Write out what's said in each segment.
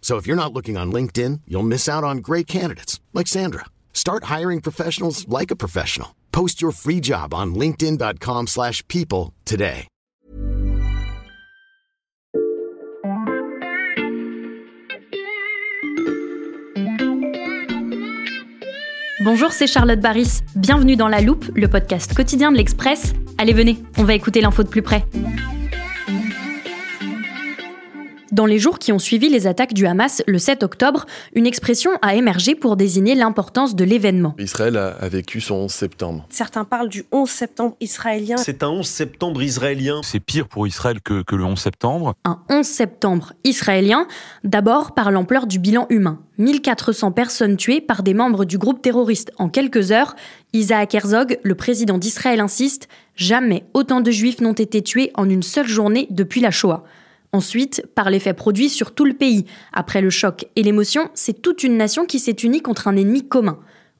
So if you're not looking on LinkedIn, you'll miss out on great candidates like Sandra. Start hiring professionals like a professional. Post your free job on linkedin.com/people today. Bonjour, c'est Charlotte Baris. Bienvenue dans La Loupe, le podcast quotidien de l'Express. Allez, venez, on va écouter l'info de plus près. Dans les jours qui ont suivi les attaques du Hamas le 7 octobre, une expression a émergé pour désigner l'importance de l'événement. Israël a, a vécu son 11 septembre. Certains parlent du 11 septembre israélien. C'est un 11 septembre israélien. C'est pire pour Israël que, que le 11 septembre. Un 11 septembre israélien, d'abord par l'ampleur du bilan humain. 1400 personnes tuées par des membres du groupe terroriste en quelques heures. Isaac Herzog, le président d'Israël, insiste Jamais autant de juifs n'ont été tués en une seule journée depuis la Shoah. Ensuite, par l'effet produit sur tout le pays. Après le choc et l'émotion, c'est toute une nation qui s'est unie contre un ennemi commun.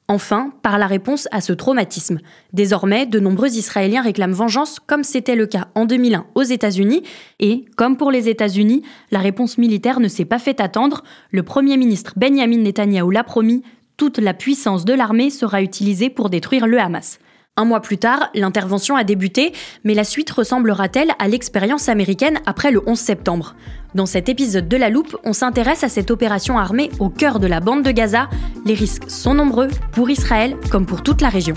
Enfin, par la réponse à ce traumatisme. Désormais, de nombreux Israéliens réclament vengeance, comme c'était le cas en 2001 aux États-Unis. Et, comme pour les États-Unis, la réponse militaire ne s'est pas fait attendre. Le Premier ministre Benjamin Netanyahou l'a promis, toute la puissance de l'armée sera utilisée pour détruire le Hamas. Un mois plus tard, l'intervention a débuté, mais la suite ressemblera-t-elle à l'expérience américaine après le 11 septembre? Dans cet épisode de La Loupe, on s'intéresse à cette opération armée au cœur de la bande de Gaza. Les risques sont nombreux pour Israël comme pour toute la région.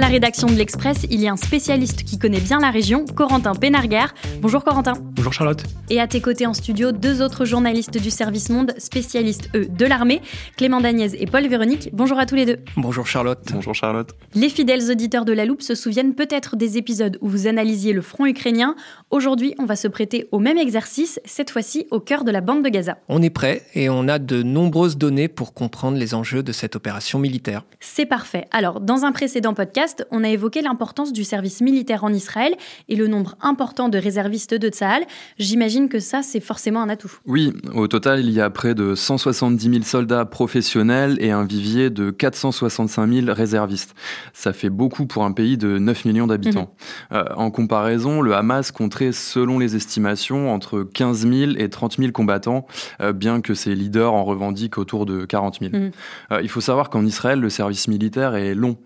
À la rédaction de l'Express, il y a un spécialiste qui connaît bien la région, Corentin Pénarguer. Bonjour Corentin. Bonjour Charlotte. Et à tes côtés en studio, deux autres journalistes du service Monde, spécialistes eux de l'armée, Clément Dagnès et Paul Véronique. Bonjour à tous les deux. Bonjour Charlotte. Bonjour Charlotte. Les fidèles auditeurs de la loupe se souviennent peut-être des épisodes où vous analysiez le front ukrainien. Aujourd'hui, on va se prêter au même exercice, cette fois-ci au cœur de la bande de Gaza. On est prêt et on a de nombreuses données pour comprendre les enjeux de cette opération militaire. C'est parfait. Alors, dans un précédent podcast, on a évoqué l'importance du service militaire en Israël et le nombre important de réservistes de Tsahal. J'imagine que ça, c'est forcément un atout. Oui, au total, il y a près de 170 000 soldats professionnels et un vivier de 465 000 réservistes. Ça fait beaucoup pour un pays de 9 millions d'habitants. Euh, en comparaison, le Hamas compterait, selon les estimations, entre 15 000 et 30 000 combattants, euh, bien que ses leaders en revendiquent autour de 40 000. Mhm. Euh, il faut savoir qu'en Israël, le service militaire est long.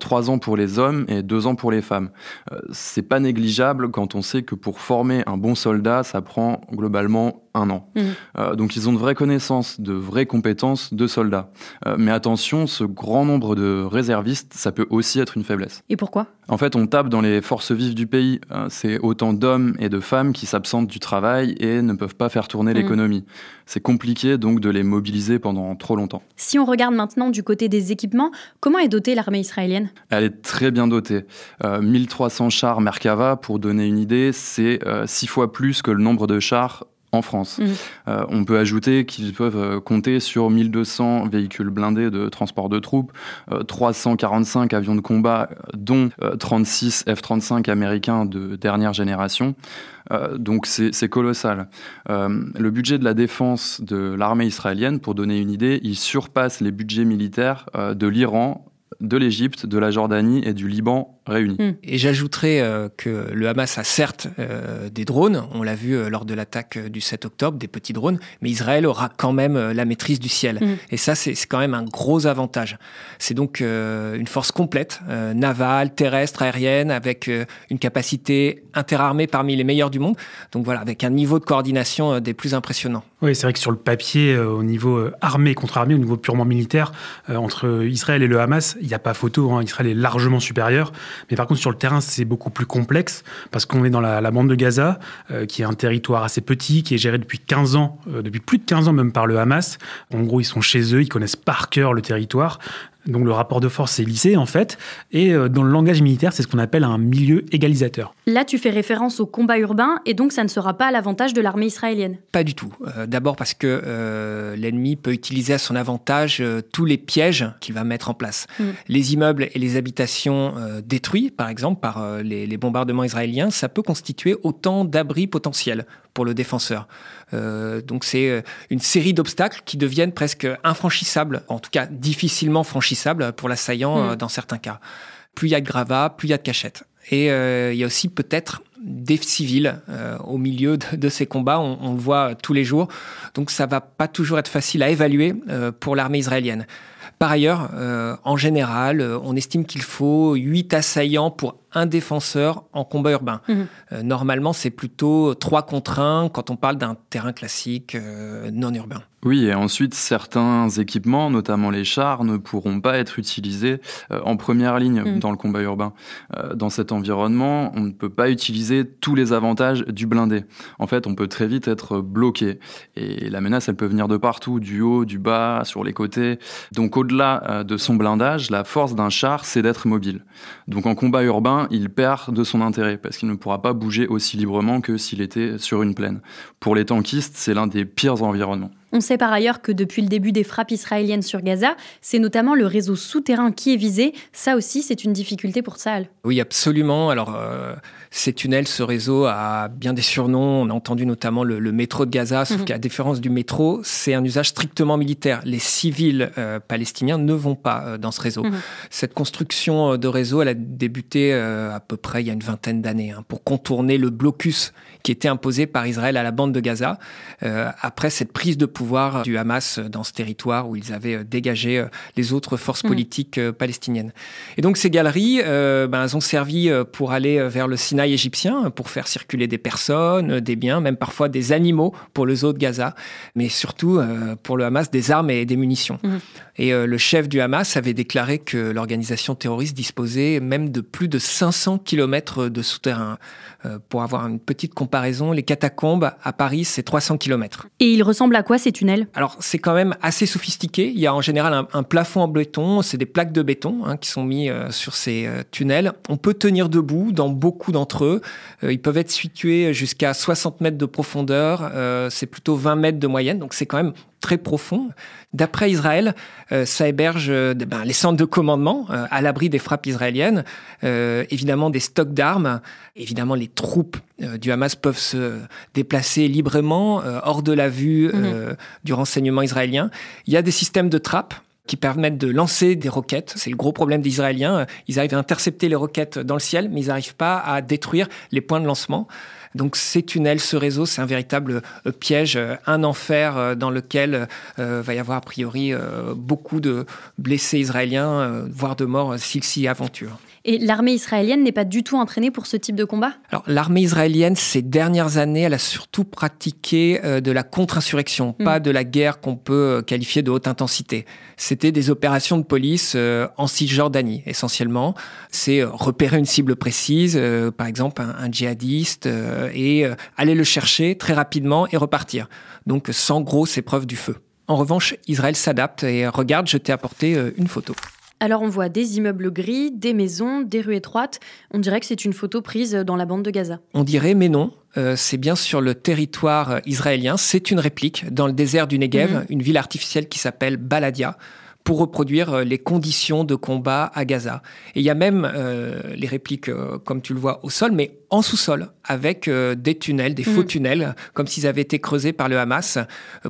Trois ans pour les hommes et deux ans pour les femmes. Euh, c'est pas négligeable quand on sait que pour former un bon soldat, ça prend globalement un an. Mhm. Euh, donc ils ont de vraies connaissances, de vraies compétences de soldats. Euh, mais attention, ce grand nombre de réservistes, ça peut aussi être une faiblesse. Et pourquoi? En fait, on tape dans les forces vives du pays. Euh, C'est autant d'hommes et de femmes qui s'absentent du travail et ne peuvent pas faire tourner Mhm. l'économie. C'est compliqué donc de les mobiliser pendant trop longtemps. Si on regarde maintenant du côté des équipements, comment est dotée l'armée israélienne? Elle est très bien dotée. Euh, 1300 chars Merkava, pour donner une idée, c'est euh, six fois plus que le nombre de chars en France. Mhm. Euh, on peut ajouter qu'ils peuvent euh, compter sur 1200 véhicules blindés de transport de troupes, euh, 345 avions de combat, dont euh, 36 F-35 américains de dernière génération. Euh, donc c'est colossal. Euh, le budget de la défense de l'armée israélienne, pour donner une idée, il surpasse les budgets militaires euh, de l'Iran, de l'Égypte, de la Jordanie et du Liban réunis. Mm. Et j'ajouterais euh, que le Hamas a certes euh, des drones, on l'a vu euh, lors de l'attaque du 7 octobre, des petits drones, mais Israël aura quand même la maîtrise du ciel. Mm. Et ça, c'est quand même un gros avantage. C'est donc une force complète, navale, terrestre, aérienne, avec une capacité interarmée parmi les meilleures du monde. Donc voilà, avec un niveau de coordination des plus impressionnants. Oui, c'est vrai que sur le papier, au niveau armée contre armée, au niveau purement militaire, entre Israël et le Hamas, il n'y a pas photo. Hein. Israël est largement supérieur. Mais par contre, sur le terrain, c'est beaucoup plus complexe parce qu'on est dans la, bande de Gaza, euh, qui est un territoire assez petit, qui est géré depuis 15 ans, euh, depuis plus de 15 ans même par le Hamas. En gros, ils sont chez eux, ils connaissent par cœur le territoire. Donc le rapport de force est lissé en fait, et euh, dans le langage militaire, c'est ce qu'on appelle un milieu égalisateur. Là, tu fais référence au combat urbain, et donc ça ne sera pas à l'avantage de l'armée israélienne Pas du tout. Euh, d'abord parce que euh, l'ennemi peut utiliser à son avantage tous les pièges qu'il va mettre en place. Mm. Les immeubles et les habitations détruits, par exemple, par les, les bombardements israéliens, ça peut constituer autant d'abris potentiels pour le défenseur. Euh, donc c'est une série d'obstacles qui deviennent presque infranchissables, en tout cas difficilement franchissables pour l'assaillant mm. euh, dans certains cas. Plus il y a de gravats, plus il y a de cachettes. Et il y a aussi peut-être des civils au milieu de, ces combats, on, on, le voit tous les jours. Donc ça va pas toujours être facile à évaluer pour l'armée israélienne. Par ailleurs, euh, en général, euh, on estime qu'il faut 8 assaillants pour un défenseur en combat urbain. Mhm. Euh, normalement, c'est plutôt 3 contre 1 quand on parle d'un terrain classique non urbain. Oui, et ensuite, certains équipements, notamment les chars, ne pourront pas être utilisés en première ligne mhm. dans le combat urbain. dans cet environnement, on ne peut pas utiliser tous les avantages du blindé. En fait, on peut très vite être bloqué. Et la menace, elle peut venir de partout, du haut, du bas, sur les côtés. Donc, au au-delà euh, de son blindage, la force d'un char, c'est d'être mobile. Donc en combat urbain, il perd de son intérêt parce qu'il ne pourra pas bouger aussi librement que s'il était sur une plaine. Pour les tankistes, c'est l'un des pires environnements. On sait par ailleurs que depuis le début des frappes israéliennes sur Gaza, c'est notamment le réseau souterrain qui est visé. Ça aussi, c'est une difficulté pour Tsahal. Oui, absolument. Alors, euh, ces tunnels, ce réseau a bien des surnoms. On a entendu notamment le, métro de Gaza, sauf mhm. qu'à différence du métro, c'est un usage strictement militaire. Les civils euh, palestiniens ne vont pas euh, dans ce réseau. Mhm. Cette construction de réseau, elle a débuté à peu près il y a une vingtaine d'années hein, pour contourner le blocus qui était imposé par Israël à la bande de Gaza après cette prise de pouvoir pouvoir du Hamas dans ce territoire où ils avaient euh, dégagé euh, les autres forces mm. politiques euh, palestiniennes. Et donc ces galeries, ben, elles ont servi pour aller vers le Sinaï égyptien, pour faire circuler des personnes, des biens, même parfois des animaux pour le zoo de Gaza, mais surtout pour le Hamas des armes et des munitions. Mm. Et le chef du Hamas avait déclaré que l'organisation terroriste disposait même de plus de 500 kilomètres de souterrain. Pour avoir une petite comparaison, les catacombes à Paris, c'est 300 kilomètres. Et il ressemble à quoi ces tunnels? Alors, c'est quand même assez sophistiqué. Il y a en général un, plafond en béton, c'est des plaques de béton hein, qui sont mis euh, sur ces euh, tunnels. On peut tenir debout dans beaucoup d'entre eux. Euh, ils peuvent être situés jusqu'à 60 mètres de profondeur. c'est plutôt 20 mètres de moyenne, donc c'est quand même très profond. D'après Israël, euh, ça héberge euh, ben, les centres de commandement euh, à l'abri des frappes israéliennes, évidemment des stocks d'armes, évidemment les troupes du Hamas peuvent se déplacer librement hors de la vue mhm. du renseignement israélien. Il y a des systèmes de trappes qui permettent de lancer des roquettes. C'est le gros problème des Israéliens. Ils arrivent à intercepter les roquettes dans le ciel, mais ils n'arrivent pas à détruire les points de lancement. Donc ces tunnels, ce réseau, c'est un véritable euh, piège, euh, un enfer euh, dans lequel va y avoir a priori beaucoup de blessés israéliens, voire de morts s'ils s'y aventurent. Et l'armée israélienne n'est pas du tout entraînée pour ce type de combat? Alors l'armée israélienne, ces dernières années, elle a surtout pratiqué euh, de la contre-insurrection, hmm. pas de la guerre qu'on peut qualifier de haute intensité. C'était des opérations de police euh, en Cisjordanie, essentiellement. C'est repérer une cible précise, par exemple un, un djihadiste, et aller le chercher très rapidement et repartir. Donc sans grosse épreuve du feu. En revanche, Israël s'adapte et regarde, je t'ai apporté une photo. Alors on voit des immeubles gris, des maisons, des rues étroites. On dirait que c'est une photo prise dans la bande de Gaza. On dirait, mais non. Euh, c'est bien sur le territoire israélien. C'est une réplique dans le désert du Negev, mhm. une ville artificielle qui s'appelle Baladia. Pour reproduire les conditions de combat à Gaza. Et il y a même les répliques, comme tu le vois, au sol, mais en sous-sol, avec des tunnels, des faux mm. tunnels, comme s'ils avaient été creusés par le Hamas,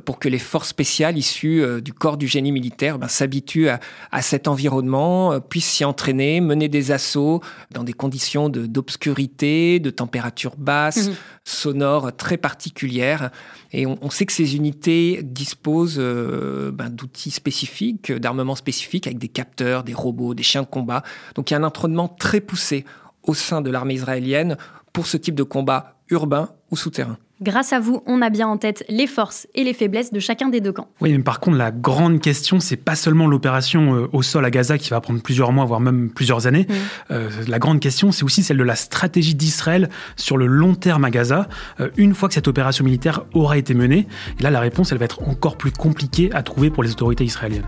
pour que les forces spéciales issues du corps du génie militaire ben, s'habituent à, cet environnement, puissent s'y entraîner, mener des assauts dans des conditions d'obscurité, de, température basse, mm. Sonore très particulières. Et on, sait que ces unités disposent euh, ben, d'outils spécifiques, d'armements spécifiques, avec des capteurs, des robots, des chiens de combat. Donc il y a un entraînement très poussé au sein de l'armée israélienne pour ce type de combat urbain ou souterrain. Grâce à vous, on a bien en tête les forces et les faiblesses de chacun des deux camps. Oui, mais par contre, la grande question, c'est pas seulement l'opération euh, au sol à Gaza qui va prendre plusieurs mois, voire même plusieurs années. Euh, la grande question, c'est aussi celle de la stratégie d'Israël sur le long terme à Gaza, euh, une fois que cette opération militaire aura été menée. Et là, la réponse, elle va être encore plus compliquée à trouver pour les autorités israéliennes.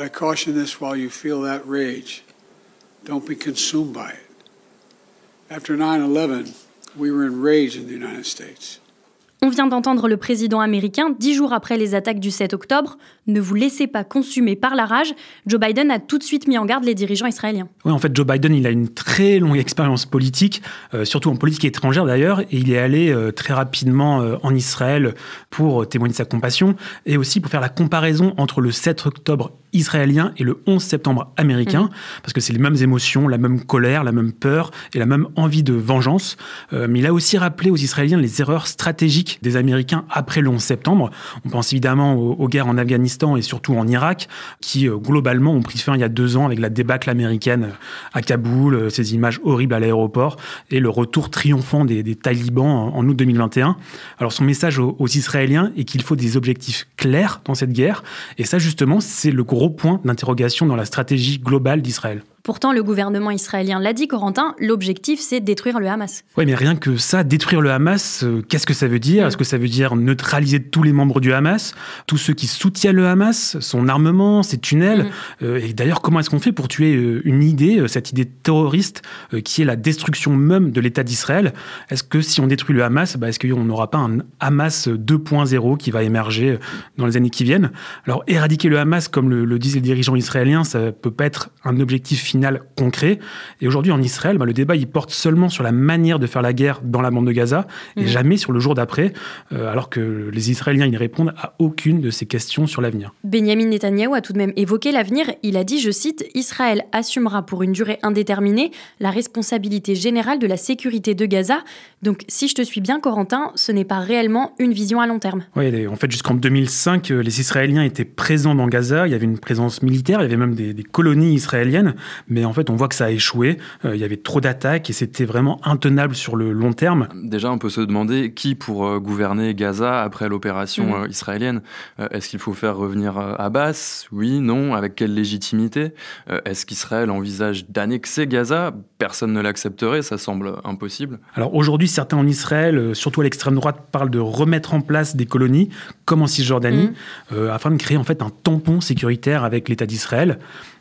But I caution this while you feel that rage. Don't be consumed by it. After 9 11, we were enraged in the United States. On vient d'entendre le président américain, dix jours après les attaques du 7 octobre, ne vous laissez pas consumer par la rage. Joe Biden a tout de suite mis en garde les dirigeants israéliens. Oui, en fait, Joe Biden, il a une très longue expérience politique, euh, surtout en politique étrangère d'ailleurs, et il est allé euh, très rapidement euh, en Israël pour témoigner de sa compassion et aussi pour faire la comparaison entre le 7 octobre israélien et le 11 septembre américain, mhm. parce que c'est les mêmes émotions, la même colère, la même peur et la même envie de vengeance. mais il a aussi rappelé aux Israéliens les erreurs stratégiques des Américains après le 11 septembre. On pense évidemment aux, guerres en Afghanistan et surtout en Irak, qui euh, globalement ont pris fin il y a deux ans avec la débâcle américaine euh, à Kaboul, euh, ces images horribles à l'aéroport et le retour triomphant des, talibans en, août 2021. Alors son message aux, aux Israéliens est qu'il faut des objectifs clairs dans cette guerre, et ça justement c'est le gros point d'interrogation dans la stratégie globale d'Israël. Pourtant, le gouvernement israélien l'a dit, Corentin, l'objectif, c'est détruire le Hamas. Oui, mais rien que ça, détruire le Hamas, euh, qu'est-ce que ça veut dire? Est-ce que ça veut dire neutraliser tous les membres du Hamas? Tous ceux qui soutiennent le Hamas, son armement, ses tunnels mm. euh, Et d'ailleurs, comment est-ce qu'on fait pour tuer euh, une idée, cette idée terroriste qui est la destruction même de l'État d'Israël? Est-ce que si on détruit le Hamas, bah, est-ce qu'on n'aura pas un Hamas 2.0 qui va émerger dans les années qui viennent? Alors, éradiquer le Hamas, comme le, le disent les dirigeants israéliens, ça peut pas être un objectif final concret. Et aujourd'hui, en Israël, bah, le débat, il porte seulement sur la manière de faire la guerre dans la bande de Gaza et mm. jamais sur le jour d'après, euh, alors que les Israéliens, ils ne répondent à aucune de ces questions sur l'avenir. Benjamin Netanyahu a tout de même évoqué l'avenir. Il a dit, je cite, Israël assumera pour une durée indéterminée la responsabilité générale de la sécurité de Gaza. Donc, si je te suis bien, Corentin, ce n'est pas réellement une vision à long terme. Oui, en fait, jusqu'en 2005, euh, les Israéliens étaient présents dans Gaza. Il y avait une présence militaire, il y avait même des, des colonies israéliennes. Mais en fait, on voit que ça a échoué. Euh, il y avait trop d'attaques et c'était vraiment intenable sur le long terme. Déjà, on peut se demander qui pour euh, gouverner Gaza après l'opération mm. euh, israélienne. Est-ce qu'il faut faire revenir Abbas? Oui, non. Avec quelle légitimité? Est-ce qu'Israël envisage d'annexer Gaza? Personne ne l'accepterait, ça semble impossible. Alors aujourd'hui, certains en Israël, surtout à l'extrême droite, parlent de remettre en place des colonies, comme en Cisjordanie, mm. afin de créer en fait un tampon sécuritaire avec l'État d'Israël.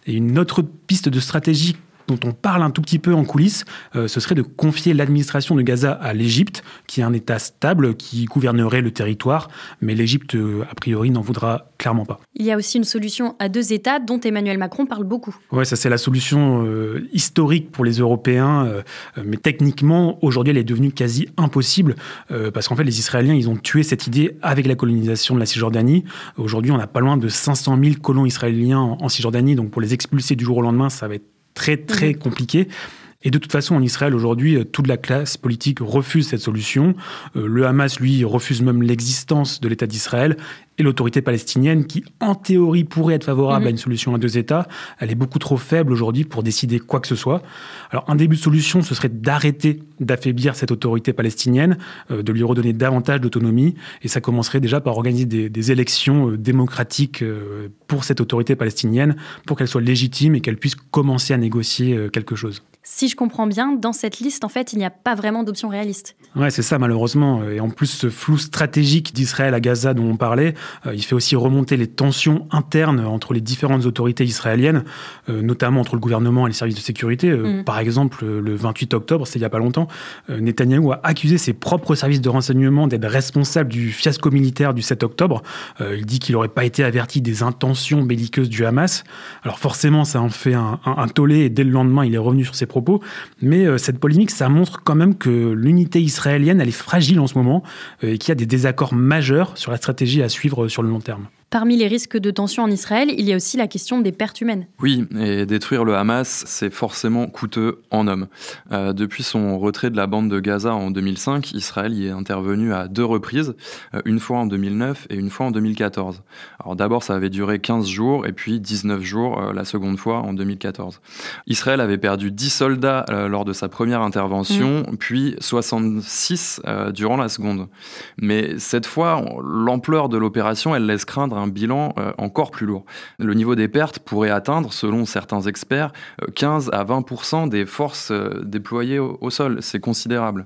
Et une autre piste de stratégie dont on parle un tout petit peu en coulisses, euh, ce serait de confier l'administration de Gaza à l'Égypte, qui est un État stable qui gouvernerait le territoire, mais l'Égypte, euh, a priori, n'en voudra clairement pas. Il y a aussi une solution à deux États dont Emmanuel Macron parle beaucoup. Oui, ça c'est la solution euh, historique pour les Européens, mais techniquement, aujourd'hui, elle est devenue quasi impossible, parce qu'en fait, les Israéliens, ils ont tué cette idée avec la colonisation de la Cisjordanie. Aujourd'hui, on n'a pas loin de 500 000 colons israéliens en Cisjordanie, donc pour les expulser du jour au lendemain, ça va être très très mhm. compliqué. Et de toute façon, en Israël, aujourd'hui, euh, toute la classe politique refuse cette solution. Euh, le Hamas, lui, refuse même l'existence de l'État d'Israël. Et l'autorité palestinienne, qui en théorie pourrait être favorable Mhm. à une solution à deux États, elle est beaucoup trop faible aujourd'hui pour décider quoi que ce soit. Alors un début de solution, ce serait d'arrêter d'affaiblir cette autorité palestinienne, euh, de lui redonner davantage d'autonomie, et ça commencerait déjà par organiser des, des élections euh, démocratiques euh, pour cette autorité palestinienne, pour qu'elle soit légitime et qu'elle puisse commencer à négocier quelque chose. Si je comprends bien, dans cette liste, en fait, il n'y a pas vraiment d'option réaliste. Ouais, c'est ça, malheureusement. Et en plus, ce flou stratégique d'Israël à Gaza dont on parlait, euh, il fait aussi remonter les tensions internes entre les différentes autorités israéliennes, euh, notamment entre le gouvernement et les services de sécurité. Euh, Mm. Par exemple, le 28 octobre, c'est il n'y a pas longtemps, Netanyahou a accusé ses propres services de renseignement d'être responsables du fiasco militaire du 7 octobre. Il dit qu'il n'aurait pas été averti des intentions belliqueuses du Hamas. Alors forcément, ça en fait un, un- un tollé et dès le lendemain, il est revenu sur ses propos. Mais euh, cette polémique, ça montre quand même que l'unité israélienne, est fragile en ce moment euh, et qu'il y a des désaccords majeurs sur la stratégie à suivre euh, sur le long terme. Parmi les risques de tension en Israël, il y a aussi la question des pertes humaines. Oui, et détruire le Hamas, c'est forcément coûteux en hommes. Euh, depuis son retrait de la bande de Gaza en 2005, Israël y est intervenu à deux reprises, euh, une fois en 2009 et une fois en 2014. Alors d'abord, ça avait duré 15 jours et puis 19 jours euh, la seconde fois en 2014. Israël avait perdu 10 soldats euh, lors de sa première intervention, puis 66 euh, durant la seconde. Mais cette fois, l'ampleur de l'opération, elle laisse craindre un bilan euh, encore plus lourd. Le niveau des pertes pourrait atteindre, selon certains experts, euh, 15 à 20% des forces euh, déployées au, au sol. C'est considérable.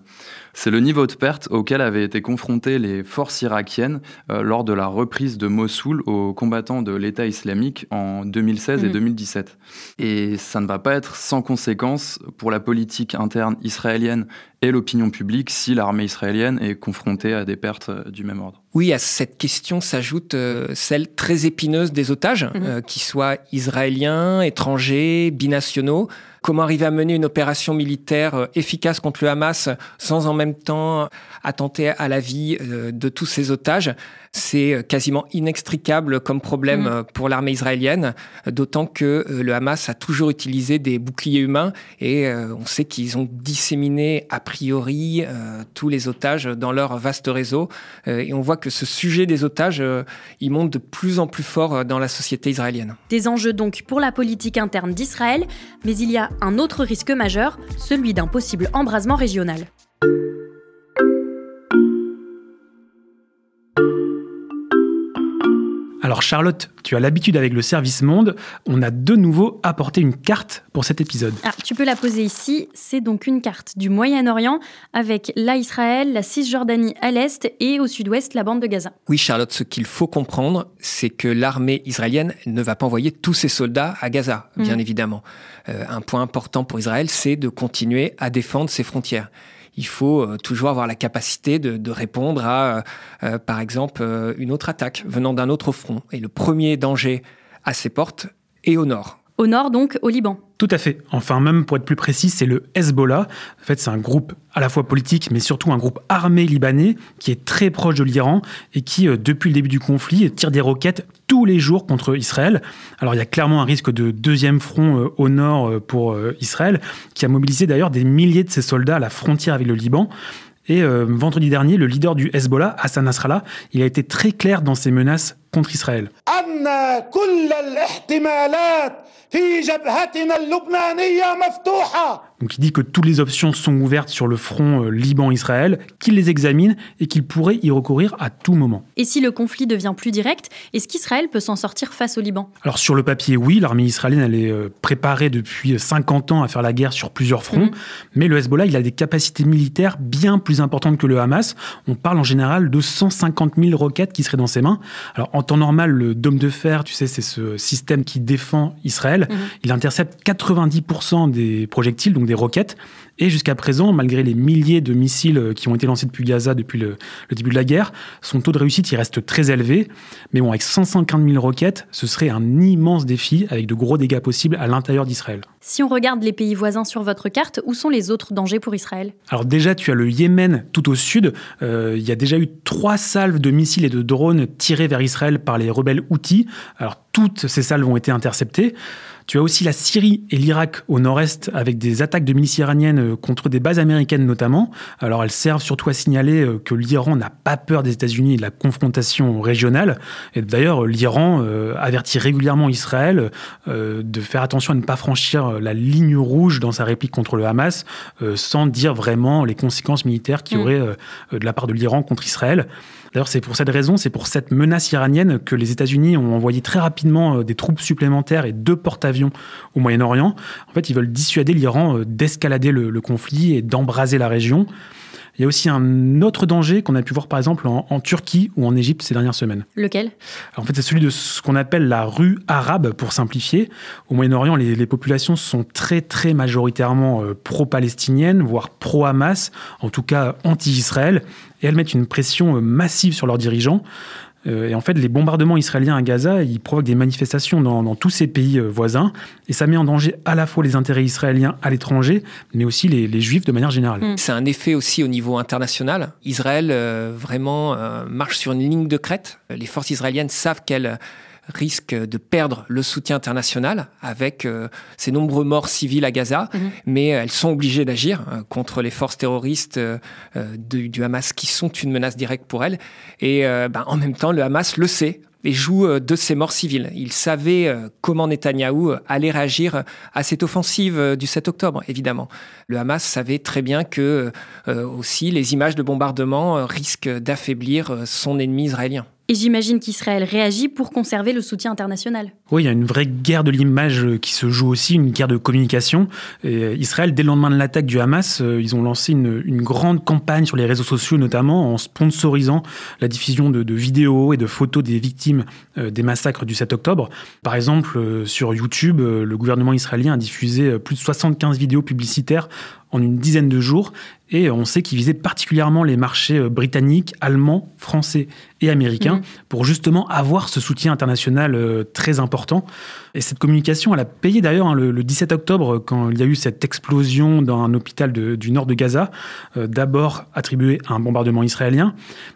C'est le niveau de perte auquel avaient été confrontées les forces irakiennes euh, lors de la reprise de Mossoul aux combattants de l'État islamique en 2016 et Mhm. 2017. Et ça ne va pas être sans conséquence pour la politique interne israélienne et l'opinion publique si l'armée israélienne est confrontée à des pertes euh, du même ordre. Oui, à cette question s'ajoute euh, celle très épineuse des otages, Mhm. euh, qu'ils soient israéliens, étrangers, binationaux. Comment arriver à mener une opération militaire euh, efficace contre le Hamas sans en même temps attenter à la vie de tous ces otages? C'est euh, quasiment inextricable comme problème Mhm. euh, pour l'armée israélienne, d'autant que euh, le Hamas a toujours utilisé des boucliers humains et on sait qu'ils ont disséminé a priori tous les otages dans leur vaste réseau. Et on voit que ce sujet des otages, il monte de plus en plus fort dans la société israélienne. Des enjeux donc pour la politique interne d'Israël, mais il y a un autre risque majeur, celui d'un possible embrasement régional. Alors Charlotte, tu as l'habitude avec le service monde, on a de nouveau apporté une carte pour cet épisode. Ah, tu peux la poser ici, c'est donc une carte du Moyen-Orient avec la Israël, la Cisjordanie à l'est et au sud-ouest la bande de Gaza. Oui, Charlotte, ce qu'il faut comprendre, c'est que l'armée israélienne ne va pas envoyer tous ses soldats à Gaza, bien Mhm. évidemment. Euh, un point important pour Israël, c'est de continuer à défendre ses frontières. Il faut euh, toujours avoir la capacité de, répondre à, euh, euh, par exemple, une autre attaque venant d'un autre front. Et le premier danger à ses portes est au nord. Au nord donc, au Liban. Tout à fait. Enfin, même pour être plus précis, c'est le Hezbollah. En fait, c'est un groupe à la fois politique, mais surtout un groupe armé libanais qui est très proche de l'Iran et qui, euh, depuis le début du conflit, tire des roquettes tous les jours contre Israël. Alors, il y a clairement un risque de deuxième front euh, au nord euh, pour Israël, qui a mobilisé d'ailleurs des milliers de ses soldats à la frontière avec le Liban. Et vendredi dernier, le leader du Hezbollah, Hassan Nasrallah, il a été très clair dans ses menaces contre Israël. امامنا كل الاحتمالات في جبهتنا اللبنانية مفتوحة. Donc il dit que toutes les options sont ouvertes sur le front euh, Liban-Israël, qu'il les examine et qu'il pourrait y recourir à tout moment. Et si le conflit devient plus direct, est-ce qu'Israël peut s'en sortir face au Liban? Alors sur le papier, oui, l'armée israélienne elle est euh, préparée depuis 50 ans à faire la guerre sur plusieurs fronts, Mhm. mais le Hezbollah il a des capacités militaires bien plus importantes que le Hamas. On parle en général de 150 000 roquettes qui seraient dans ses mains. Alors en temps normal, le dôme de fer, tu sais, c'est ce système qui défend Israël. Mhm. Il intercepte 90% des projectiles, donc des roquettes. Et jusqu'à présent, malgré les milliers de missiles euh, qui ont été lancés depuis Gaza depuis le, le début de la guerre, son taux de réussite il reste très élevé. Mais bon, avec 150 000 roquettes, ce serait un immense défi avec de gros dégâts possibles à l'intérieur d'Israël. Si on regarde les pays voisins sur votre carte, où sont les autres dangers pour Israël? Alors déjà, tu as le Yémen tout au sud. Euh, il y a déjà eu trois salves de missiles et de drones tirés vers Israël par les rebelles Houthis. Alors toutes ces salles ont été interceptées. Tu as aussi la Syrie et l'Irak au nord-est avec des attaques de milices iraniennes euh, contre des bases américaines notamment. Alors elles servent surtout à signaler euh, que l'Iran n'a pas peur des États-Unis et de la confrontation régionale. Et d'ailleurs, l'Iran euh, avertit régulièrement Israël de faire attention à ne pas franchir la ligne rouge dans sa réplique contre le Hamas, sans dire vraiment les conséquences militaires qu'il y mm. aurait de la part de l'Iran contre Israël. D'ailleurs, c'est pour cette raison, c'est pour cette menace iranienne que les États-Unis ont envoyé très rapidement des troupes supplémentaires et deux porte-avions au Moyen-Orient. En fait, ils veulent dissuader l'Iran euh, d'escalader le, conflit et d'embraser la région. Il y a aussi un autre danger qu'on a pu voir par exemple en, Turquie ou en Égypte ces dernières semaines. Lequel? En fait, c'est celui de ce qu'on appelle la rue arabe, pour simplifier. Au Moyen-Orient, les, populations sont très très majoritairement euh, pro-palestiniennes, voire pro-Hamas, en tout cas anti-Israël, et elles mettent une pression euh, massive sur leurs dirigeants. Euh, et en fait, les bombardements israéliens à Gaza, ils provoquent des manifestations dans, tous ces pays euh, voisins. Et ça met en danger à la fois les intérêts israéliens à l'étranger, mais aussi les, juifs de manière générale. Mm. C'est un effet aussi au niveau international. Israël vraiment marche sur une ligne de crête. Les forces israéliennes savent qu'elles risque de perdre le soutien international avec euh, ces nombreux morts civils à Gaza, mhm. mais elles sont obligées d'agir euh, contre les forces terroristes euh, du, Hamas qui sont une menace directe pour elles. Et ben, en même temps, le Hamas le sait et joue de ces morts civiles. Il savait comment Netanyahou allait réagir à cette offensive du 7 octobre, évidemment. Le Hamas savait très bien que aussi les images de bombardement risquent d'affaiblir son ennemi israélien. Et j'imagine qu'Israël réagit pour conserver le soutien international. Oui, il y a une vraie guerre de l'image euh, qui se joue aussi, une guerre de communication. Euh, Israël, dès le lendemain de l'attaque du Hamas, euh, ils ont lancé une, grande campagne sur les réseaux sociaux, notamment en sponsorisant la diffusion de, vidéos et de photos des victimes des massacres du 7 octobre. Par exemple, sur YouTube, le gouvernement israélien a diffusé plus de 75 vidéos publicitaires en une dizaine de jours. Et on sait qu'il visait particulièrement les marchés euh, britanniques, allemands, français et américains mhm. pour justement avoir ce soutien international euh, très important. Et cette communication, elle a payé d'ailleurs hein, le, 17 octobre quand il y a eu cette explosion dans un hôpital du nord de Gaza, euh, d'abord attribué à un bombardement israélien,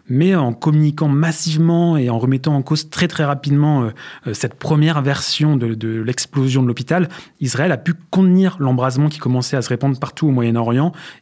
mais en communiquant massivement et en remettant en cause très très rapidement cette première version de, l'explosion de l'hôpital, Israël a pu contenir l'embrasement qui commençait à se répandre partout au Moyen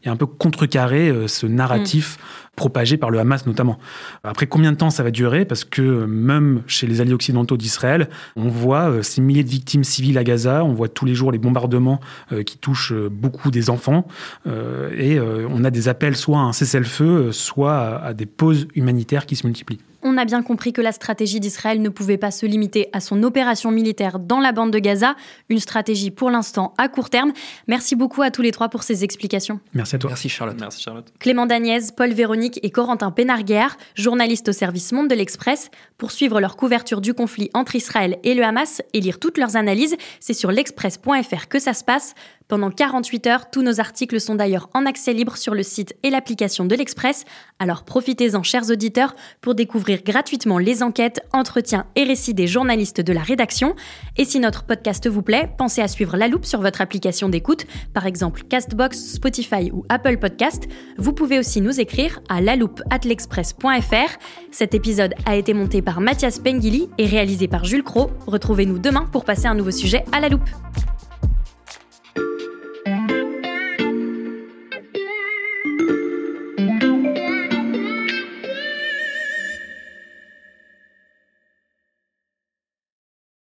Et un peu contrecarrer euh, ce narratif mm. propagé par le Hamas notamment. Après combien de temps ça va durer? Parce que euh, même chez les alliés occidentaux d'Israël, on voit euh, ces milliers de victimes civiles à Gaza, on voit tous les jours les bombardements qui touchent beaucoup des enfants, et on a des appels soit à un cessez-le-feu, soit à des pauses humanitaires qui se multiplient on a bien compris que la stratégie d'Israël ne pouvait pas se limiter à son opération militaire dans la bande de Gaza, une stratégie pour l'instant à court terme. Merci beaucoup à tous les trois pour ces explications. Merci à toi. Merci Charlotte. Merci Charlotte. Clément Dagnès, Paul Véronique et Corentin Pénarguerre, journalistes au service Monde de l'Express, pour suivre leur couverture du conflit entre Israël et le Hamas et lire toutes leurs analyses, c'est sur l'express.fr que ça se passe. Pendant 48 heures, tous nos articles sont d'ailleurs en accès libre sur le site et l'application de l'Express, alors profitez-en chers auditeurs pour découvrir gratuitement les enquêtes, entretiens et récits des journalistes de la rédaction. Et si notre podcast vous plaît, pensez à suivre La Loupe sur votre application d'écoute, par exemple Castbox, Spotify ou Apple Podcast. Vous pouvez aussi nous écrire à laloupe@l'express.fr. Cet épisode a été monté par Mathias Pengili et réalisé par Jules Cro. Retrouvez-nous demain pour passer un nouveau sujet à La Loupe.